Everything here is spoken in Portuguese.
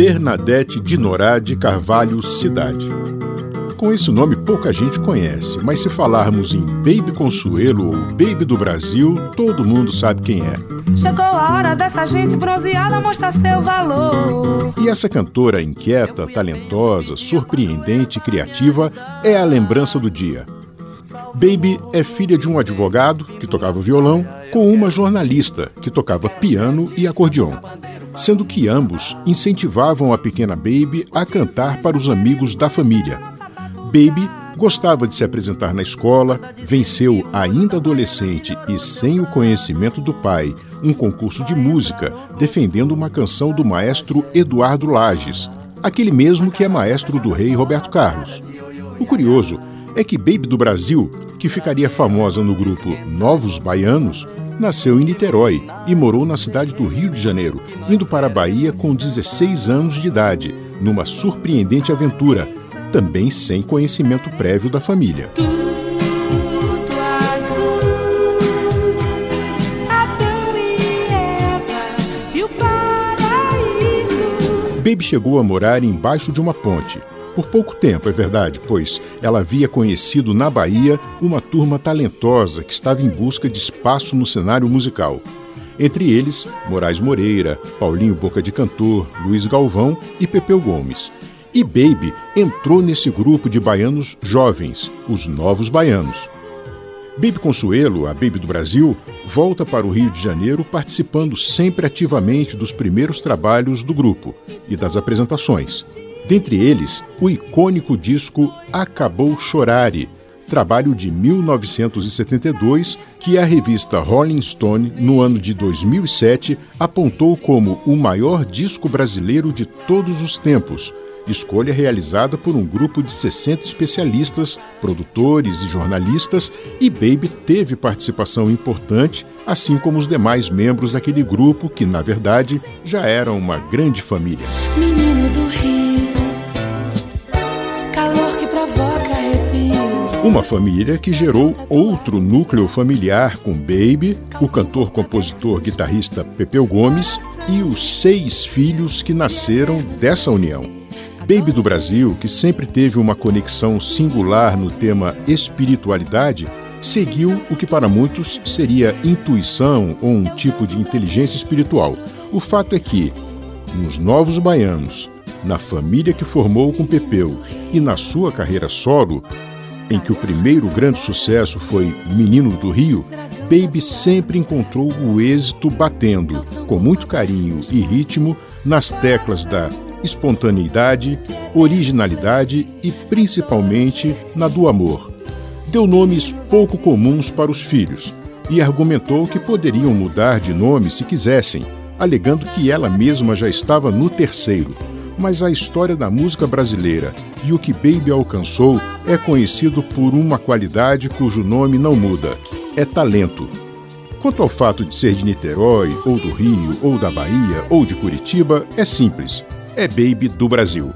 Bernadette Dinorá de Carvalho Cidade. Com esse nome pouca gente conhece, mas se falarmos em Baby Consuelo ou Baby do Brasil, todo mundo sabe quem é. Chegou a hora dessa gente bronzeada mostrar seu valor. E essa cantora inquieta, talentosa, surpreendente e criativa é a lembrança do dia. Baby é filha de um advogado, que tocava violão, com uma jornalista, que tocava piano e acordeon sendo que ambos incentivavam a pequena Baby a cantar para os amigos da família. Baby gostava de se apresentar na escola, venceu ainda adolescente e sem o conhecimento do pai um concurso de música defendendo uma canção do maestro Eduardo Lages, aquele mesmo que é maestro do rei Roberto Carlos. O curioso é que Baby do Brasil, que ficaria famosa no grupo Novos Baianos, nasceu em Niterói e morou na cidade do Rio de Janeiro, indo para a Bahia com 16 anos de idade, numa surpreendente aventura, também sem conhecimento prévio da família. Baby chegou a morar embaixo de uma ponte, por pouco tempo, é verdade, pois ela havia conhecido na Bahia uma turma talentosa que estava em busca de espaço no cenário musical. Entre eles, Moraes Moreira, Paulinho Boca de Cantor, Luiz Galvão e Pepeu Gomes. E Baby entrou nesse grupo de baianos jovens, os Novos Baianos. Baby Consuelo, a Baby do Brasil, volta para o Rio de Janeiro participando sempre ativamente dos primeiros trabalhos do grupo e das apresentações. Dentre eles, o icônico disco Acabou Chorare, trabalho de 1972 que a revista Rolling Stone, no ano de 2007, apontou como o maior disco brasileiro de todos os tempos, escolha realizada por um grupo de 60 especialistas, produtores e jornalistas, e Baby teve participação importante, assim como os demais membros daquele grupo que, na verdade, já eram uma grande família. Menino do Rio Uma família que gerou outro núcleo familiar com Baby, o cantor, compositor, guitarrista Pepeu Gomes e os seis filhos que nasceram dessa união. Baby do Brasil, que sempre teve uma conexão singular no tema espiritualidade, seguiu o que para muitos seria intuição ou um tipo de inteligência espiritual. O fato é que, nos Novos Baianos, na família que formou com Pepeu e na sua carreira solo, em que o primeiro grande sucesso foi Menino do Rio, Baby sempre encontrou o êxito batendo, com muito carinho e ritmo, nas teclas da espontaneidade, originalidade e principalmente na do amor. Deu nomes pouco comuns para os filhos e argumentou que poderiam mudar de nome se quisessem, alegando que ela mesma já estava no terceiro mas a história da música brasileira e o que Baby alcançou é conhecido por uma qualidade cujo nome não muda: é talento. Quanto ao fato de ser de Niterói, ou do Rio, ou da Bahia, ou de Curitiba, é simples: é Baby do Brasil.